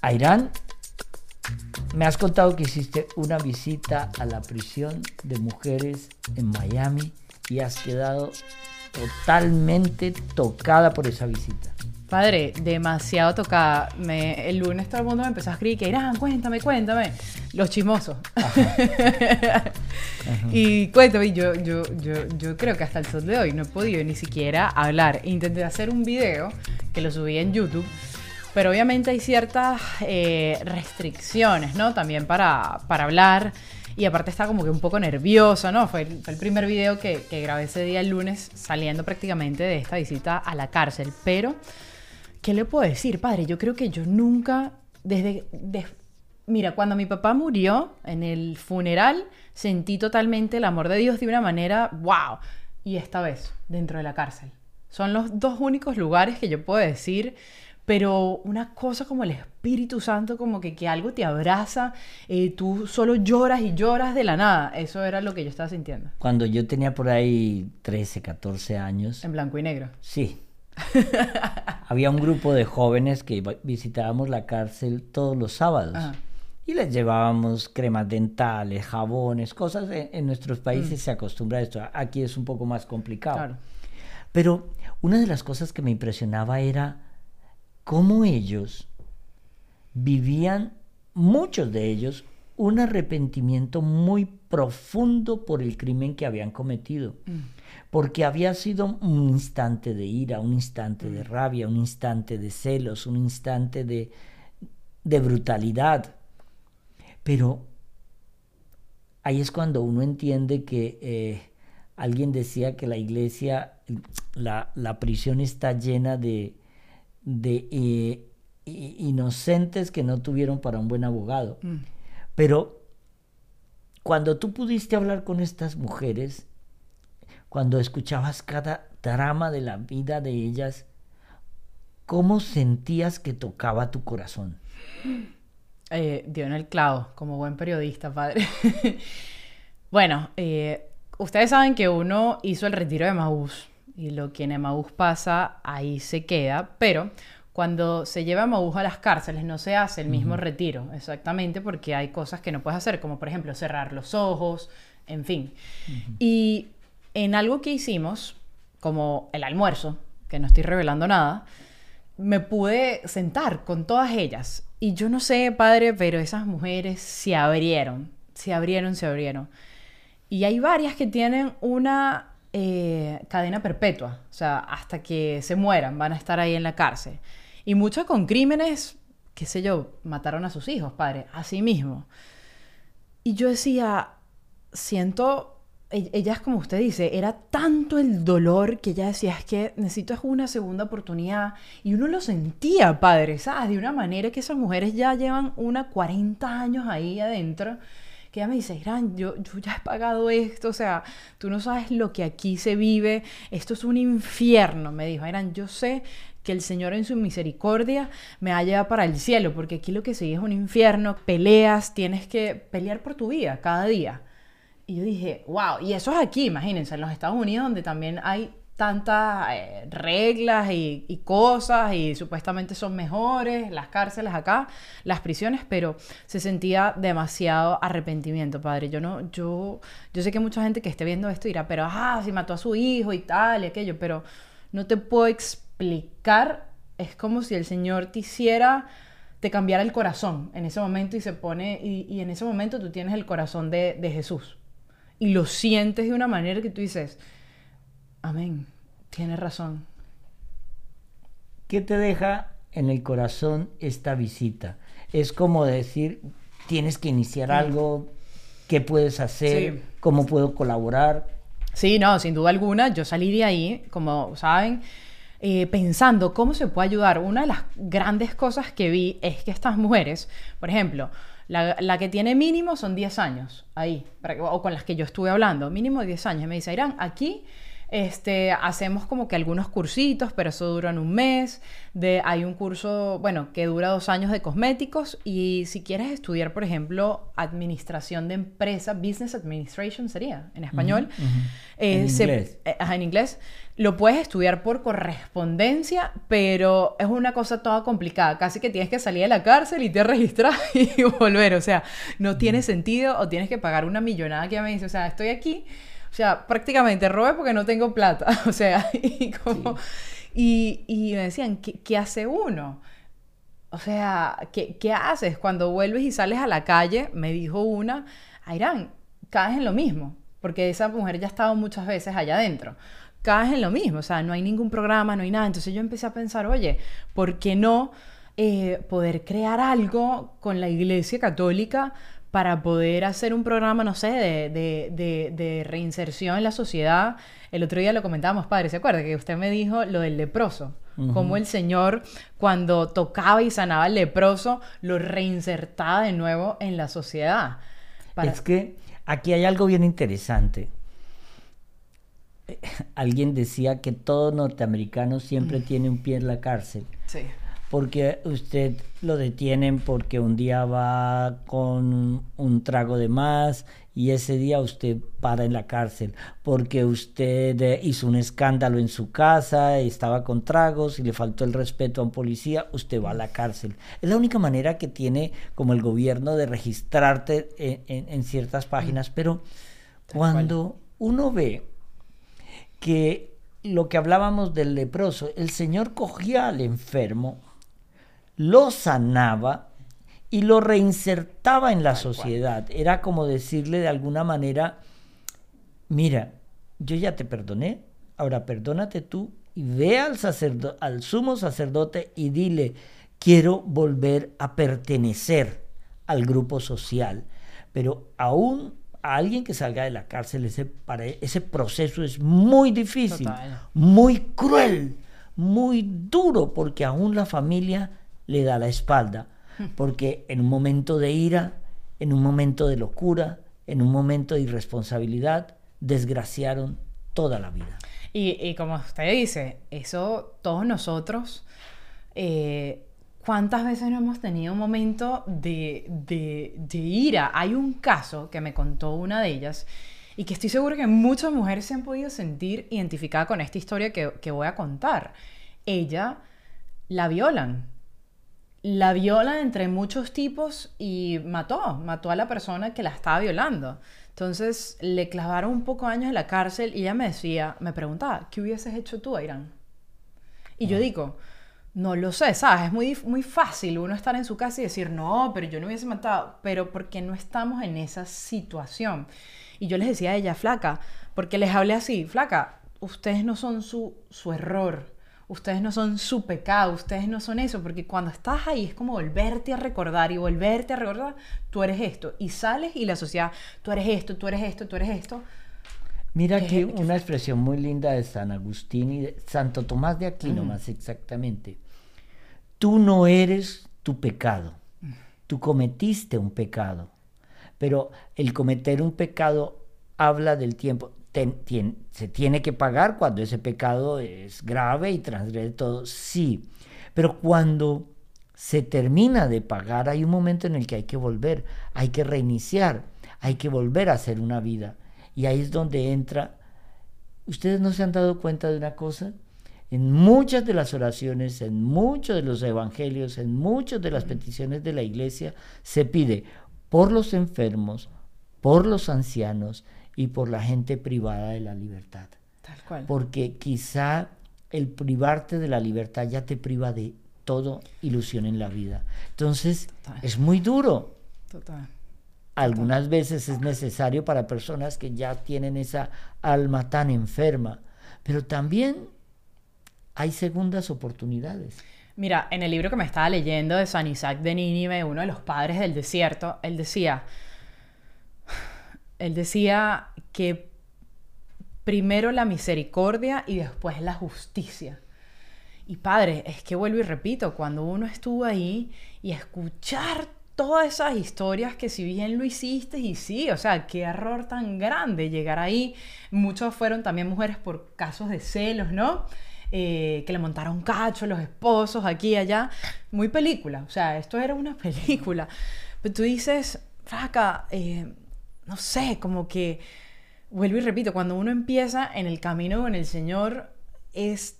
Airán, me has contado que hiciste una visita a la prisión de mujeres en Miami y has quedado totalmente tocada por esa visita. Padre, demasiado tocada. Me, el lunes todo el mundo me empezó a escribir que Irán, cuéntame, cuéntame. Los chismosos. y cuéntame, yo, yo, yo, yo creo que hasta el sol de hoy no he podido ni siquiera hablar. Intenté hacer un video que lo subí en YouTube, pero obviamente hay ciertas eh, restricciones, ¿no? También para, para hablar. Y aparte está como que un poco nerviosa, ¿no? Fue el, primer video que, que grabé ese día el lunes saliendo prácticamente de esta visita a la cárcel. Pero, ¿qué le puedo decir, padre? Yo creo que yo nunca, desde... de- mira, cuando mi papá murió en el funeral, sentí totalmente el amor de Dios de una manera, wow. Y esta vez, dentro de la cárcel. Son los dos únicos lugares que yo puedo decir, pero una cosa como el Espíritu Santo, como que, que algo te abraza, eh, tú solo lloras y lloras de la nada. Eso era lo que yo estaba sintiendo. Cuando yo tenía por ahí 13, 14 años, En blanco y negro. sí, había un grupo de jóvenes que visitábamos la cárcel todos los sábados. Ajá. Y les llevábamos cremas dentales, jabones, cosas. En, en nuestros países se acostumbra a esto. Aquí es un poco más complicado. Claro. Pero una de las cosas que me impresionaba era cómo ellos vivían, muchos de ellos, un arrepentimiento muy profundo por el crimen que habían cometido. Porque había sido un instante de ira, un instante de rabia, un instante de celos, un instante de, de brutalidad. Pero ahí es cuando uno entiende que eh, alguien decía que la iglesia, la, la prisión está llena de, de eh, inocentes que no tuvieron para un buen abogado. Pero cuando tú pudiste hablar con estas mujeres, cuando escuchabas cada drama de la vida de ellas, ¿cómo sentías que tocaba tu corazón? Eh, dio en el clavo, como buen periodista, padre. bueno, eh, ustedes saben que uno hizo el retiro de Maús y lo que en Emaús pasa, ahí se queda, pero cuando se lleva a Maús a las cárceles no se hace el mismo retiro, exactamente porque hay cosas que no puedes hacer, como por ejemplo cerrar los ojos, en fin. Y en algo que hicimos, como el almuerzo, que no estoy revelando nada, me pude sentar con todas ellas. Y yo no sé, padre, pero esas mujeres se abrieron, se abrieron, se abrieron. Y hay varias que tienen una eh, cadena perpetua, o sea, hasta que se mueran, van a estar ahí en la cárcel. Y muchas con crímenes, qué sé yo, mataron a sus hijos, padre, así mismo. Y yo decía, siento, e- ella es como usted dice, era tanto el dolor que ella decía, es que necesito es una segunda oportunidad. Y uno lo sentía, padre, ¿sabes? De una manera que esas mujeres ya llevan una 40 años ahí adentro. Ella me dice, Irán, yo, yo ya he pagado esto, o sea, tú no sabes lo que aquí se vive, esto es un infierno, me dijo, Irán, yo sé que el Señor en su misericordia me ha llevado para el cielo, porque aquí lo que sigue es un infierno, peleas, tienes que pelear por tu vida cada día. Y yo dije, wow, y eso es aquí, imagínense, en los Estados Unidos donde también hay tantas eh, reglas y, cosas y supuestamente son mejores las cárceles acá, las prisiones, pero se sentía demasiado arrepentimiento, padre. Yo no, yo, yo sé que mucha gente que esté viendo esto dirá, pero ah, si mató a su hijo y tal y aquello, pero no te puedo explicar. Es como si el Señor te hiciera, te cambiara el corazón en ese momento y se pone, y, y en ese momento tú tienes el corazón de, de Jesús y lo sientes de una manera que tú dices, amén, tienes razón. ¿Qué te deja en el corazón esta visita? Es como decir, tienes que iniciar algo, ¿qué puedes hacer? Sí. ¿Cómo puedo colaborar? Sí, no, sin duda alguna, yo salí de ahí, como saben, eh, pensando cómo se puede ayudar. Una de las grandes cosas que vi es que estas mujeres, por ejemplo, la, la que tiene mínimo son 10 años ahí, para o con las que yo estuve hablando, mínimo 10 años. Me dice, Irán, aquí este, hacemos como que algunos cursitos, pero eso duran un mes. De, hay un curso, bueno, que dura dos años de cosméticos. Y si quieres estudiar, por ejemplo, administración de empresa, business administration sería en español. eh, En se- inglés. eh, ajá, en inglés. Lo puedes estudiar por correspondencia, pero es una cosa toda complicada. Casi que tienes que salir de la cárcel y te registrar y volver. O sea, no tiene sentido o tienes que pagar una millonada que ya me dice, o sea, estoy aquí. O sea, prácticamente robé porque no tengo plata. O sea, y como... Y, y me decían, ¿qué, qué hace uno? O sea, ¿qué, qué haces cuando vuelves y sales a la calle? Me dijo una, Airán, caes en lo mismo, porque esa mujer ya ha estado muchas veces allá adentro. Caes en lo mismo, o sea, no hay ningún programa, no hay nada. Entonces yo empecé a pensar, oye, ¿por qué no eh, poder crear algo con la Iglesia Católica para poder hacer un programa, no sé, de, de- de- de reinserción en la sociedad? El otro día lo comentábamos, padre, ¿se acuerda? Que usted me dijo lo del leproso. Cómo el Señor, cuando tocaba y sanaba al leproso, lo reinsertaba de nuevo en la sociedad. Para- Es que aquí hay algo bien interesante. Eh, Alguien decía que todo norteamericano siempre tiene un pie en la cárcel. Sí. Porque usted lo detienen porque un día va con un trago de más y ese día usted para en la cárcel. Porque usted eh, hizo un escándalo en su casa, estaba con tragos y le faltó el respeto a un policía, usted va a la cárcel. Es la única manera que tiene como el gobierno de registrarte en, en- en ciertas páginas. Pero cuando uno ve que lo que hablábamos del leproso, el Señor cogía al enfermo, lo sanaba y lo reinsertaba en la sociedad. Era como decirle de alguna manera, mira, yo ya te perdoné, ahora perdónate tú y ve al, sacerdo- al sumo sacerdote y dile, quiero volver a pertenecer al grupo social. Pero aún a alguien que salga de la cárcel, ese, para ese proceso es muy difícil, Total. muy cruel, muy duro, porque aún la familia le da la espalda. Porque en un momento de ira, en un momento de locura, en un momento de irresponsabilidad, desgraciaron toda la vida. Y, y como usted dice, eso todos nosotros, eh, ¿cuántas veces no hemos tenido un momento de, de, de ira? Hay un caso que me contó una de ellas y que estoy segura que muchas mujeres se han podido sentir identificadas con esta historia que, que voy a contar. Ella la violan. La violan entre muchos tipos y mató, mató a la persona que la estaba violando. Entonces le clavaron un poco años en la cárcel y ella me decía, me preguntaba, ¿qué hubieses hecho tú, Irán? Y yo digo, no lo sé, ¿sabes? Es muy, muy fácil uno estar en su casa y decir, no, pero yo no hubiese matado, pero porque no estamos en esa situación. Y yo les decía a ella, flaca, porque les hablé así, flaca, ustedes no son su, su error, ustedes no son su pecado, ustedes no son eso, porque cuando estás ahí es como volverte a recordar y volverte a recordar, tú eres esto, y sales y la sociedad, tú eres esto, tú eres esto, tú eres esto. Mira qué una expresión muy linda de San Agustín y de Santo Tomás de Aquino, más exactamente. Tú no eres tu pecado, tú cometiste un pecado, pero el cometer un pecado habla del tiempo. Ten- se tiene que pagar cuando ese pecado es grave y transgrede todo, sí, pero cuando se termina de pagar hay un momento en el que hay que volver, hay que reiniciar, hay que volver a hacer una vida. Y ahí es donde entra ¿Ustedes no se han dado cuenta de una cosa? En muchas de las oraciones, en muchos de los evangelios, en muchas de las peticiones de la iglesia, se pide por los enfermos, por los ancianos y por la gente privada de la libertad. Tal cual. Porque quizá el privarte de la libertad ya te priva de todo ilusión en la vida. Entonces, Total. es muy duro. Total. Algunas veces es necesario para personas que ya tienen esa alma tan enferma, pero también hay segundas oportunidades. Mira, en el libro que me estaba leyendo de San Isaac de Nínive, uno de los padres del desierto, él decía, él decía que primero la misericordia y después la justicia. Y padre, es que vuelvo y repito, cuando uno estuvo ahí y escuchar todas esas historias que si bien lo hiciste y sí, o sea, qué error tan grande llegar ahí. Muchos fueron también mujeres por casos de celos, ¿no? Eh, que le montaron cacho los esposos aquí y allá. Muy película, o sea, esto era una película. Pero tú dices, fraca, eh, no sé, como que, vuelvo y repito, cuando uno empieza en el camino con el Señor, es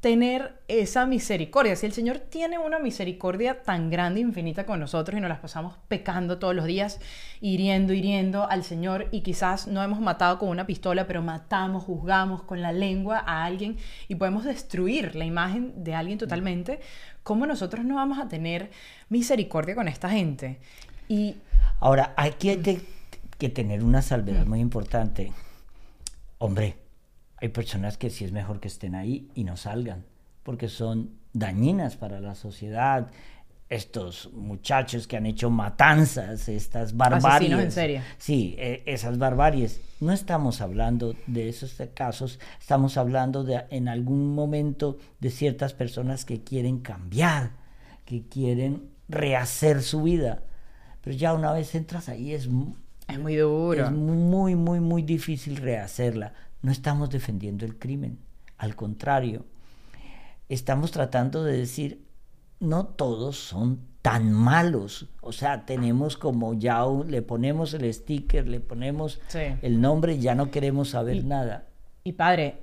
tener esa misericordia. Si el Señor tiene una misericordia tan grande, infinita con nosotros y nos las pasamos pecando todos los días, hiriendo, hiriendo al Señor y quizás no hemos matado con una pistola, pero matamos, juzgamos con la lengua a alguien y podemos destruir la imagen de alguien totalmente, ¿cómo nosotros no vamos a tener misericordia con esta gente? Y ahora, aquí hay que, que tener una salvedad muy importante. Hombre, hay personas que sí es mejor que estén ahí y no salgan, porque son dañinas para la sociedad. Estos muchachos que han hecho matanzas, estas barbaries. en serio. Sí, e, esas barbaries. No estamos hablando de esos casos, estamos hablando de en algún momento de ciertas personas que quieren cambiar, que quieren rehacer su vida. Pero ya una vez entras ahí es, es muy duro. Es muy, muy, muy difícil rehacerla. No estamos defendiendo el crimen, al contrario, estamos tratando de decir, no todos son tan malos. O sea, tenemos como ya le ponemos el sticker, le ponemos el nombre y ya no queremos saber nada. Y padre,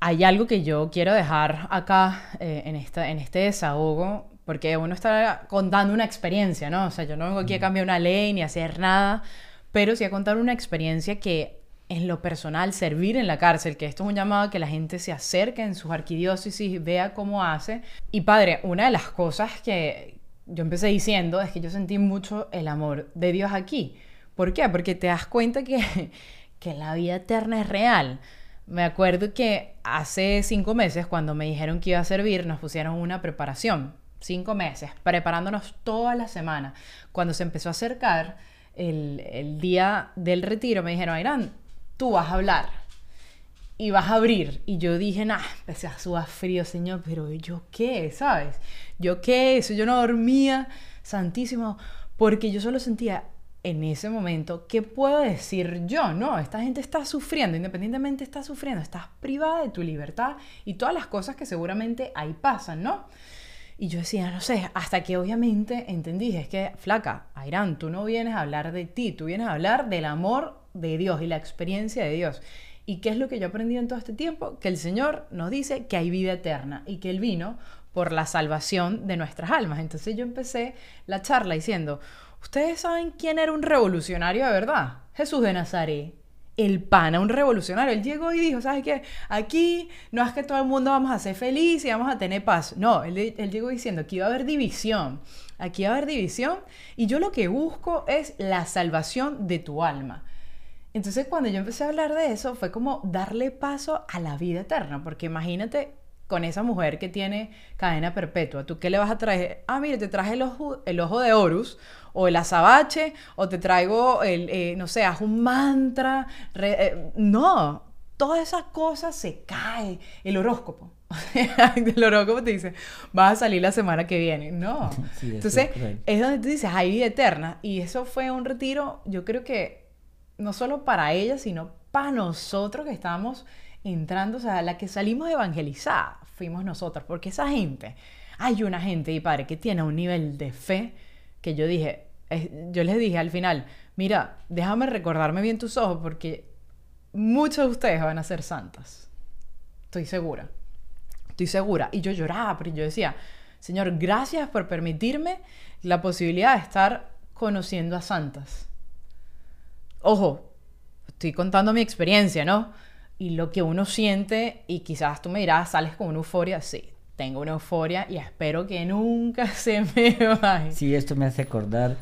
hay algo que yo quiero dejar acá eh, en, esta, en este desahogo, porque uno está contando una experiencia, ¿no? O sea, yo no vengo aquí a cambiar una ley ni a hacer nada, pero sí a contar una experiencia que en lo personal, servir en la cárcel, que esto es un llamado a que la gente se acerque en sus arquidiócesis, vea cómo hace. Y padre, una de las cosas que yo empecé diciendo es que yo sentí mucho el amor de Dios aquí. ¿Por qué? Porque te das cuenta que, que la vida eterna es real. Me acuerdo que hace cinco meses, cuando me dijeron que iba a servir, nos pusieron una preparación. Cinco meses, preparándonos toda la semana. Cuando se empezó a acercar el, el día del retiro, me dijeron, Irán, tú vas a hablar y vas a abrir. Y yo dije, nah, empecé a sudar frío, Señor, pero ¿yo qué? ¿Sabes? ¿Yo qué? Eso yo no dormía, santísimo, porque yo solo sentía en ese momento, ¿qué puedo decir yo? No, esta gente está sufriendo, independientemente está sufriendo, estás privada de tu libertad y todas las cosas que seguramente ahí pasan, ¿no? Y yo decía, no sé, hasta que obviamente entendí, es que, flaca, Airán, tú no vienes a hablar de ti, tú vienes a hablar del amor de Dios y la experiencia de Dios. ¿Y qué es lo que yo he aprendido en todo este tiempo? Que el Señor nos dice que hay vida eterna y que Él vino por la salvación de nuestras almas. Entonces yo empecé la charla diciendo, ¿ustedes saben quién era un revolucionario de verdad? Jesús de Nazaret. El pana, un revolucionario. Él llegó y dijo, ¿sabes qué? Aquí no es que todo el mundo vamos a ser feliz y vamos a tener paz. No, él, él llegó diciendo que iba a haber división. Aquí va a haber división y yo lo que busco es la salvación de tu alma. Entonces cuando yo empecé a hablar de eso fue como darle paso a la vida eterna, porque imagínate con esa mujer que tiene cadena perpetua, ¿tú qué le vas a traer? Ah, mire, te traje el ojo de Horus, o el azabache, o te traigo, el, eh, no sé, haz un mantra. Eh, no, todas esas cosas se cae. El horóscopo. el horóscopo te dice, vas a salir la semana que viene. No. Entonces, es donde tú dices, hay vida eterna. Y eso fue un retiro, yo creo que no solo para ella, sino para nosotros que estamos entrando, o sea, la que salimos evangelizada fuimos nosotros, porque esa gente, hay una gente, y padre, que tiene un nivel de fe que yo dije, yo les dije al final, mira, déjame recordarme bien tus ojos, porque muchos de ustedes van a ser santas. Estoy segura. Estoy segura. Y yo lloraba, pero yo decía, Señor, gracias por permitirme la posibilidad de estar conociendo a santas ojo, estoy contando mi experiencia, ¿no? Y lo que uno siente, y quizás tú me dirás, sales con una euforia, sí, tengo una euforia y espero que nunca se me vaya. Sí, esto me hace acordar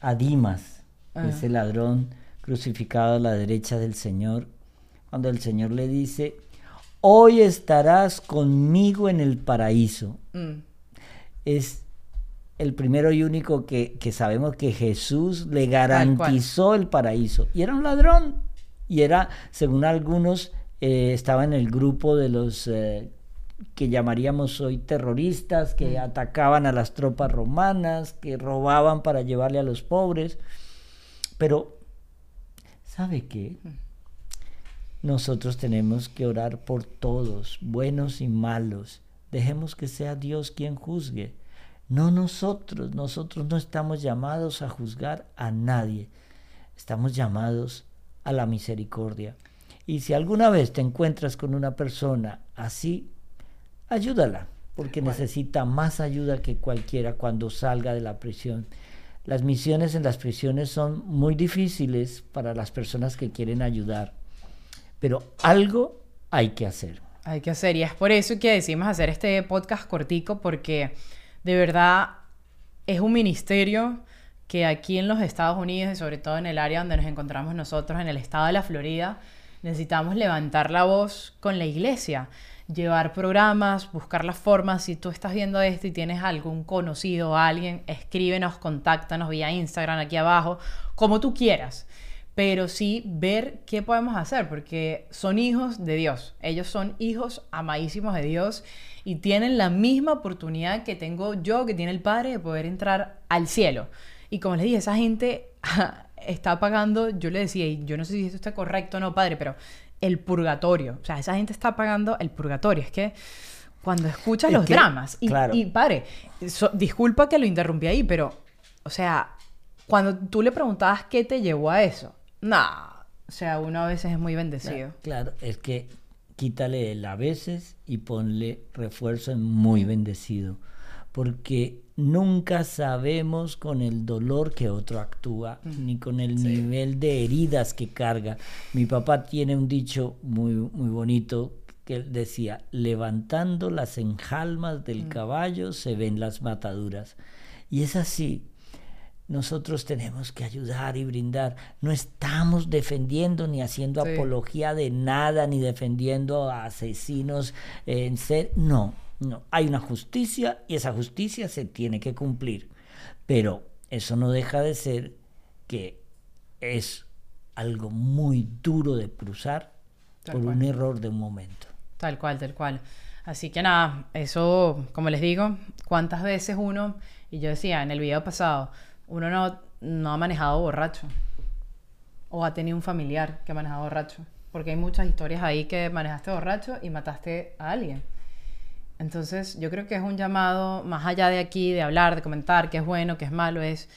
a Dimas, ese ladrón crucificado a la derecha del Señor, cuando el Señor le dice, hoy estarás conmigo en el paraíso. Mm. Es el primero y único que, sabemos que Jesús le garantizó el paraíso. Y era un ladrón. Y era, según algunos, eh, estaba en el grupo de los eh, que llamaríamos hoy terroristas, que atacaban a las tropas romanas, que robaban para llevarle a los pobres. Pero, ¿sabe qué? Nosotros tenemos que orar por todos, buenos y malos. Dejemos que sea Dios quien juzgue. No nosotros, nosotros no estamos llamados a juzgar a nadie. Estamos llamados a la misericordia. Y si alguna vez te encuentras con una persona así, ayúdala, porque necesita más ayuda que cualquiera cuando salga de la prisión. Las misiones en las prisiones son muy difíciles para las personas que quieren ayudar, pero algo hay que hacer. Hay que hacer, y es por eso que decimos hacer este podcast cortico, porque de verdad es un ministerio que aquí en los Estados Unidos y sobre todo en el área donde nos encontramos nosotros, en el estado de la Florida, necesitamos levantar la voz con la iglesia llevar programas, buscar las formas. Si tú estás viendo esto y tienes algún conocido o alguien, escríbenos, contáctanos vía Instagram aquí abajo, como tú quieras. Pero sí ver qué podemos hacer, porque son hijos de Dios. Ellos son hijos amadísimos de Dios y tienen la misma oportunidad que tengo yo, que tiene el Padre, de poder entrar al cielo. Y como les dije, esa gente está pagando, yo le decía, y yo no sé si esto está correcto o no, Padre, pero el purgatorio. O sea, esa gente está pagando el purgatorio. Es que cuando escuchas los dramas, y, y padre, disculpa que lo interrumpí ahí, pero, o sea, cuando tú le preguntabas qué te llevó a eso, nah, o sea, uno a veces es muy bendecido. Claro, es que quítale el a veces y ponle refuerzo en muy bendecido, porque nunca sabemos con el dolor que otro actúa, ni con el nivel de heridas que carga. Mi papá tiene un dicho muy, muy bonito que decía, levantando las enjalmas del mm. caballo se ven las mataduras. Y es así. Nosotros tenemos que ayudar y brindar. No estamos defendiendo ni haciendo apología de nada, ni defendiendo a asesinos en ser. No, no, hay una justicia y esa justicia se tiene que cumplir. Pero eso no deja de ser que es algo muy duro de cruzar por un error de un momento. Tal cual, tal cual. Así que nada, eso, como les digo, cuántas veces uno, y yo decía en el video pasado, uno no, no ha manejado borracho o ha tenido un familiar que ha manejado borracho. Porque hay muchas historias ahí que manejaste borracho y mataste a alguien. Entonces, yo creo que es un llamado, más allá de aquí, de hablar, de comentar qué es bueno, qué es malo, es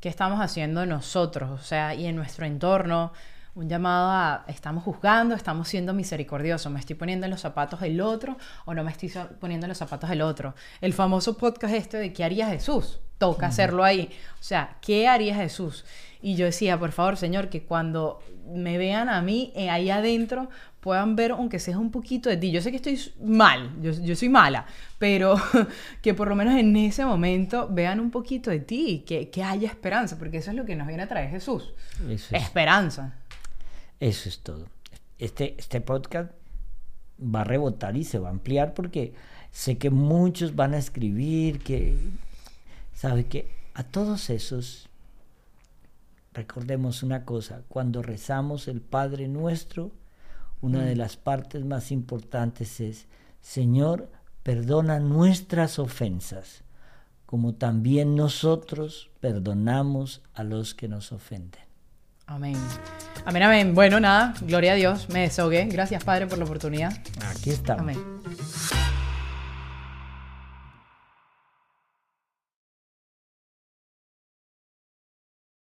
qué estamos haciendo nosotros, o sea, y en nuestro entorno, un llamado a, estamos juzgando, estamos siendo misericordiosos, me estoy poniendo en los zapatos del otro o no me estoy poniendo en los zapatos del otro. El famoso podcast este de ¿qué haría Jesús? Toca hacerlo ahí. O sea, ¿qué haría Jesús? Y yo decía, por favor, Señor, que cuando me vean a mí eh, ahí adentro puedan ver, aunque sea un poquito de ti. Yo sé que estoy mal, yo, yo soy mala, pero que por lo menos en ese momento vean un poquito de ti, que, que haya esperanza, porque eso es lo que nos viene a traer Jesús. esperanza. Eso es todo. Este, este podcast va a rebotar y se va a ampliar porque sé que muchos van a escribir, que, ¿sabe que A todos esos recordemos una cosa, cuando rezamos el Padre nuestro, una de mm. las partes más importantes es, Señor, perdona nuestras ofensas, como también nosotros perdonamos a los que nos ofenden. Amén. Amén, amén. Bueno, nada, gloria a Dios, me desahogué. Gracias, Padre, por la oportunidad. Aquí estamos. Amén.